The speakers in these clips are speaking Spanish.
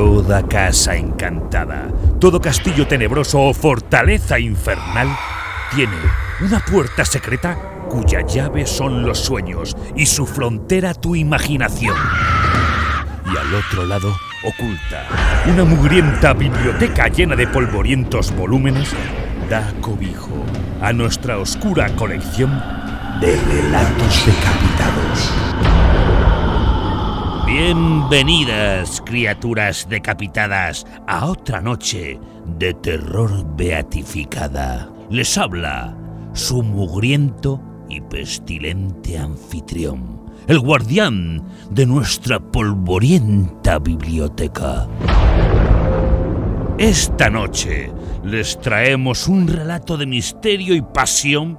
Toda casa encantada, todo castillo tenebroso o fortaleza infernal tiene una puerta secreta cuya llave son los sueños y su frontera tu imaginación. Y al otro lado, oculta, una mugrienta biblioteca llena de polvorientos volúmenes da cobijo a nuestra oscura colección de relatos decapitados. Bienvenidas, criaturas decapitadas, a otra noche de terror beatificada. Les habla su mugriento y pestilente anfitrión, el guardián de nuestra polvorienta biblioteca. Esta noche les traemos un relato de misterio y pasión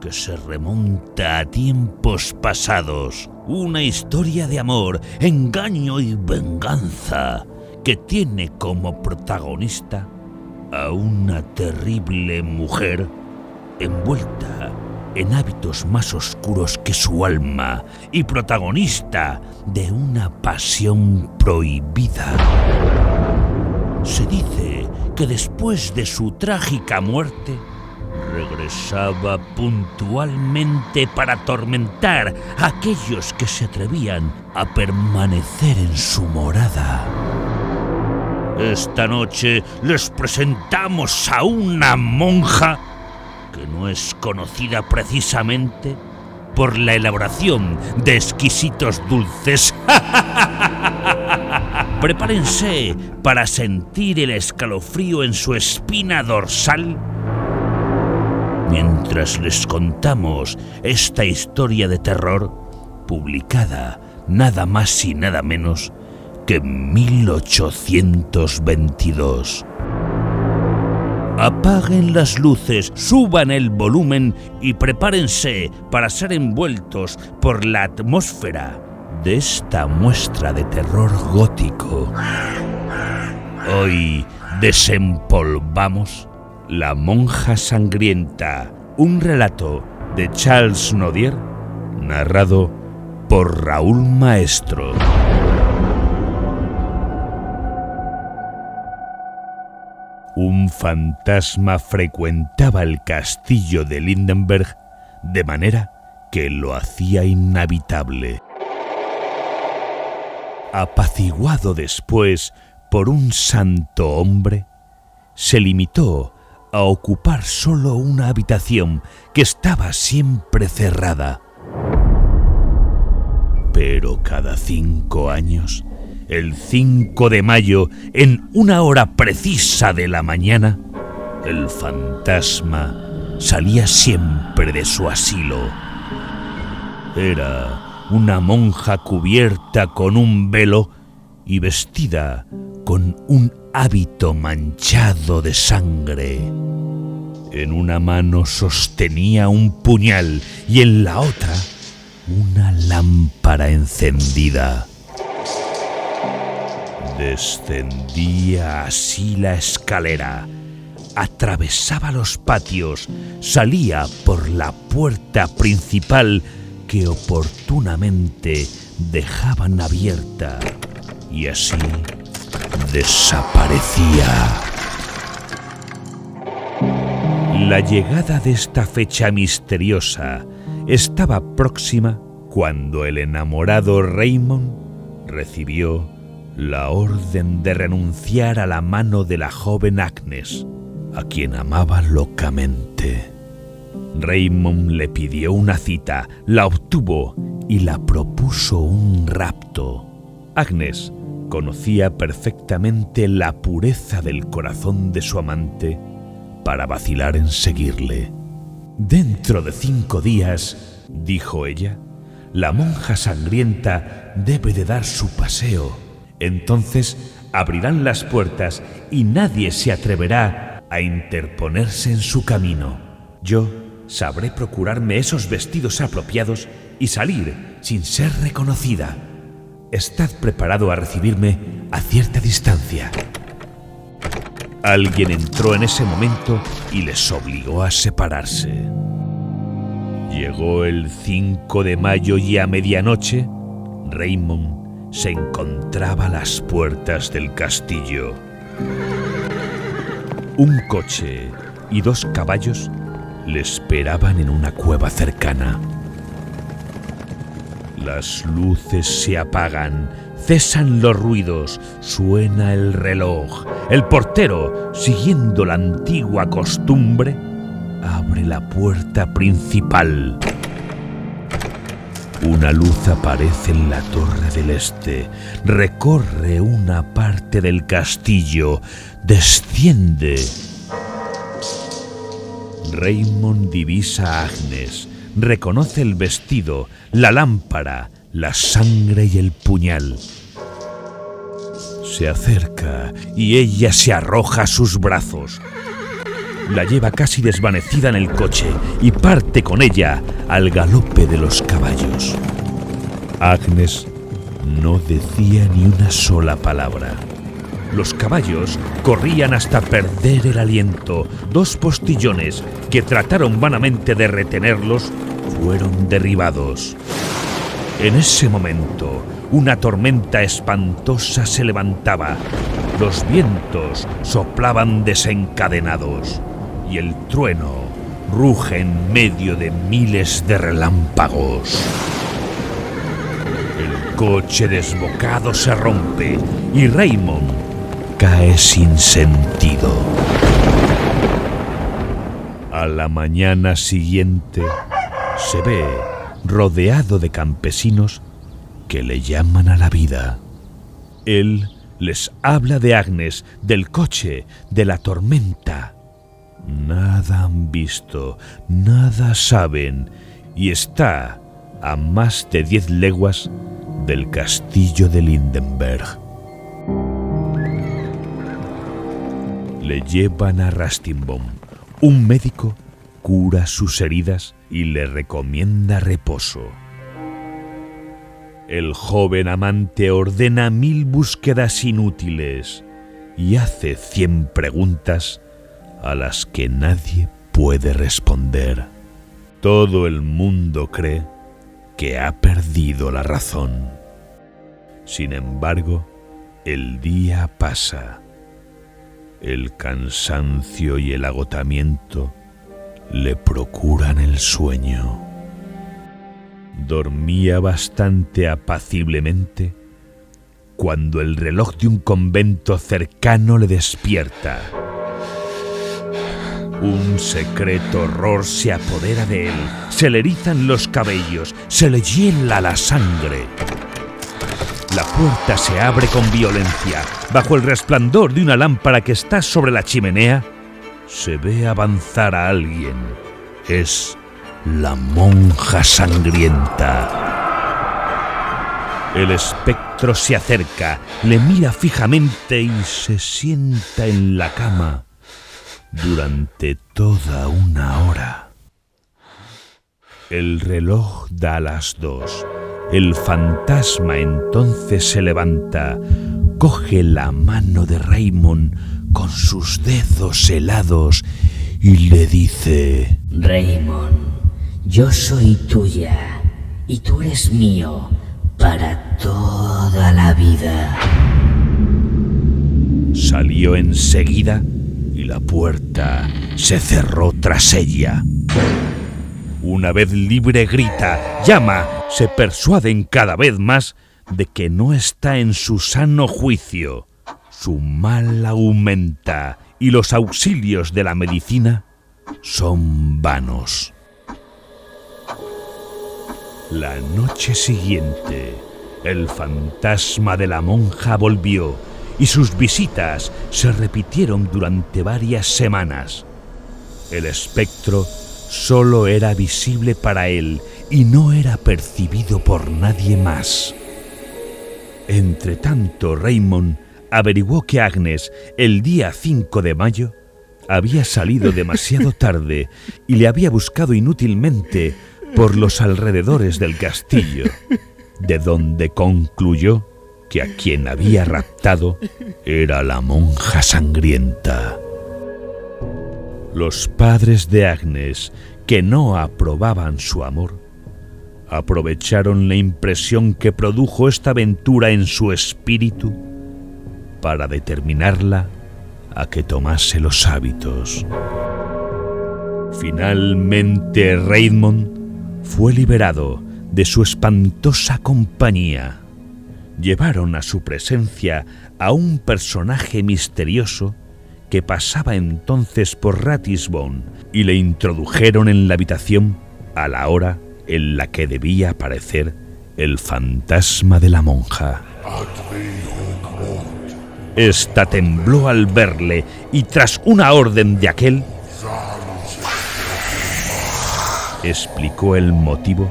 que se remonta a tiempos pasados. Una historia de amor, engaño y venganza que tiene como protagonista a una terrible mujer envuelta en hábitos más oscuros que su alma y protagonista de una pasión prohibida. Se dice que después de su trágica muerte, regresaba puntualmente para atormentar a aquellos que se atrevían a permanecer en su morada. Esta noche les presentamos a una monja que no es conocida precisamente por la elaboración de exquisitos dulces. Prepárense para sentir el escalofrío en su espina dorsal mientras les contamos esta historia de terror publicada nada más y nada menos que en 1822. Apaguen las luces, suban el volumen y prepárense para ser envueltos por la atmósfera de esta muestra de terror gótico. Hoy desempolvamos La monja sangrienta, un relato de Charles Nodier, narrado por Raúl Maestro. Un fantasma frecuentaba el castillo de Lindenberg de manera que lo hacía inhabitable. Apaciguado después por un santo hombre, se limitó a ocupar solo una habitación que estaba siempre cerrada. Pero cada cinco años, el 5 de mayo, en una hora precisa de la mañana, el fantasma salía siempre de su asilo. Era una monja cubierta con un velo y vestida con un hábito manchado de sangre. En una mano sostenía un puñal y en la otra una lámpara encendida. Descendía así la escalera, atravesaba los patios, salía por la puerta principal que oportunamente dejaban abierta y así desaparecía. La llegada de esta fecha misteriosa estaba próxima cuando el enamorado Raymond recibió la orden de renunciar a la mano de la joven Agnes, a quien amaba locamente. Raymond le pidió una cita, la obtuvo y la propuso un rapto. Agnes conocía perfectamente la pureza del corazón de su amante para vacilar en seguirle. Dentro de cinco días, dijo ella, la monja sangrienta debe de dar su paseo. Entonces abrirán las puertas y nadie se atreverá a interponerse en su camino. Yo sabré procurarme esos vestidos apropiados y salir sin ser reconocida. Estad preparado a recibirme a cierta distancia. Alguien entró en ese momento y les obligó a separarse. Llegó el 5 de mayo y a medianoche, Raymond se encontraba a las puertas del castillo. Un coche y dos caballos le esperaban en una cueva cercana. Las luces se apagan, cesan los ruidos, suena el reloj. El portero, siguiendo la antigua costumbre, abre la puerta principal. Una luz aparece en la torre del este, recorre una parte del castillo, desciende. Raymond divisa a Agnes, reconoce el vestido, la lámpara, la sangre y el puñal. Se acerca y ella se arroja a sus brazos. La lleva casi desvanecida en el coche y parte con ella al galope de los caballos. Agnes no decía ni una sola palabra. Los caballos corrían hasta perder el aliento. Dos postillones que trataron vanamente de retenerlos fueron derribados. En ese momento, una tormenta espantosa se levantaba. Los vientos soplaban desencadenados y el trueno ruge en medio de miles de relámpagos. El coche desbocado se rompe y Raymond cae sin sentido. A la mañana siguiente se ve rodeado de campesinos que le llaman a la vida. Él les habla de Agnes, del coche, de la tormenta. Nada han visto, nada saben, y está a más de diez leguas del castillo de Lindenberg. Le llevan a Rastinbom. Un médico cura sus heridas y le recomienda reposo. El joven amante ordena mil búsquedas inútiles y hace cien preguntas a las que nadie puede responder. Todo el mundo cree que ha perdido la razón. Sin embargo, el día pasa. El cansancio y el agotamiento le procuran el sueño. Dormía bastante apaciblemente cuando el reloj de un convento cercano le despierta. Un secreto horror se apodera de él, se le erizan los cabellos, se le hiela la sangre. La puerta se abre con violencia. Bajo el resplandor de una lámpara que está sobre la chimenea, se ve avanzar a alguien. Es la monja sangrienta. El espectro se acerca, le mira fijamente y se sienta en la cama durante toda una hora. El reloj da las dos. El fantasma entonces se levanta, coge la mano de Raymond con sus dedos helados y le dice... Raymond, yo soy tuya y tú eres mío para toda la vida. Salió enseguida y la puerta se cerró tras ella. Una vez libre grita, llama, se persuaden cada vez más de que no está en su sano juicio. Su mal aumenta y los auxilios de la medicina son vanos. La noche siguiente, el fantasma de la monja volvió y sus visitas se repitieron durante varias semanas. El espectro solo era visible para él y no era percibido por nadie más. Entretanto, Raymond averiguó que Agnes, el día 5 de mayo, había salido demasiado tarde y le había buscado inútilmente por los alrededores del castillo, de donde concluyó que a quien había raptado era la monja sangrienta. Los padres de Agnes, que no aprobaban su amor, aprovecharon la impresión que produjo esta aventura en su espíritu para determinarla a que tomase los hábitos. Finalmente Raymond fue liberado de su espantosa compañía. Llevaron a su presencia a un personaje misterioso que pasaba entonces por Ratisbone y le introdujeron en la habitación a la hora en la que debía aparecer el fantasma de la monja. Esta tembló al verle y tras una orden de aquel, explicó el motivo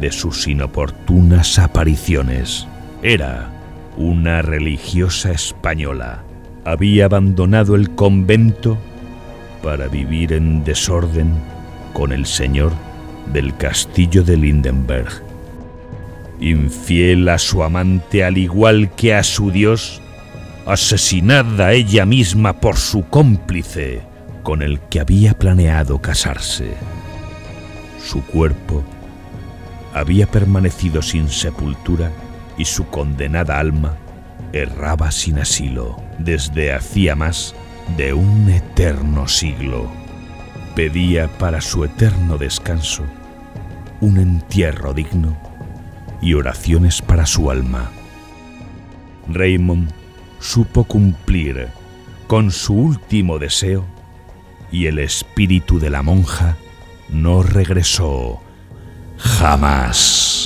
de sus inoportunas apariciones. Era una religiosa española. Había abandonado el convento para vivir en desorden con el señor del castillo de Lindenberg. Infiel a su amante al igual que a su dios, asesinada ella misma por su cómplice con el que había planeado casarse. Su cuerpo había permanecido sin sepultura y su condenada alma erraba sin asilo desde hacía más de un eterno siglo pedía para su eterno descanso un entierro digno y oraciones para su alma. Raymond supo cumplir con su último deseo y el espíritu de la monja no regresó jamás.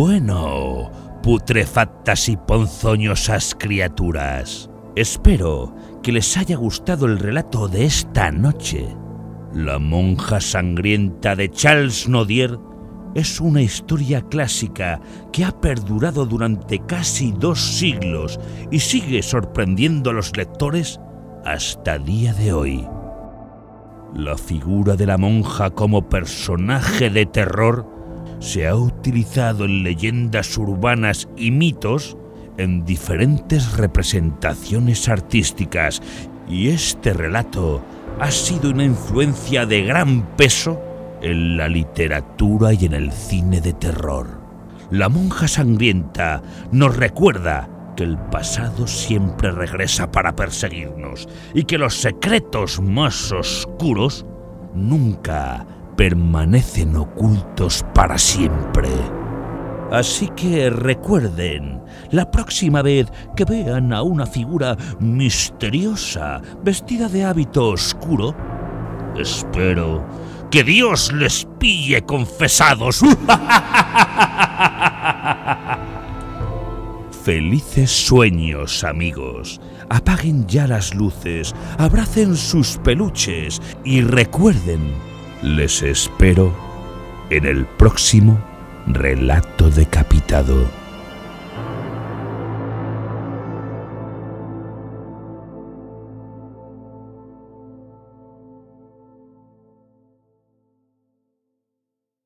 Bueno, putrefactas y ponzoñosas criaturas. Espero que les haya gustado el relato de esta noche. La monja sangrienta de Charles Nodier es una historia clásica que ha perdurado durante casi dos siglos y sigue sorprendiendo a los lectores hasta día de hoy. La figura de la monja como personaje de terror se ha utilizado en leyendas urbanas y mitos en diferentes representaciones artísticas y este relato ha sido una influencia de gran peso en la literatura y en el cine de terror. La monja sangrienta nos recuerda que el pasado siempre regresa para perseguirnos y que los secretos más oscuros nunca permanecen ocultos para siempre. Así que recuerden, la próxima vez que vean a una figura misteriosa vestida de hábito oscuro, espero que Dios les pille confesados. Felices sueños, amigos. Apaguen ya las luces, abracen sus peluches y recuerden les espero en el próximo relato decapitado.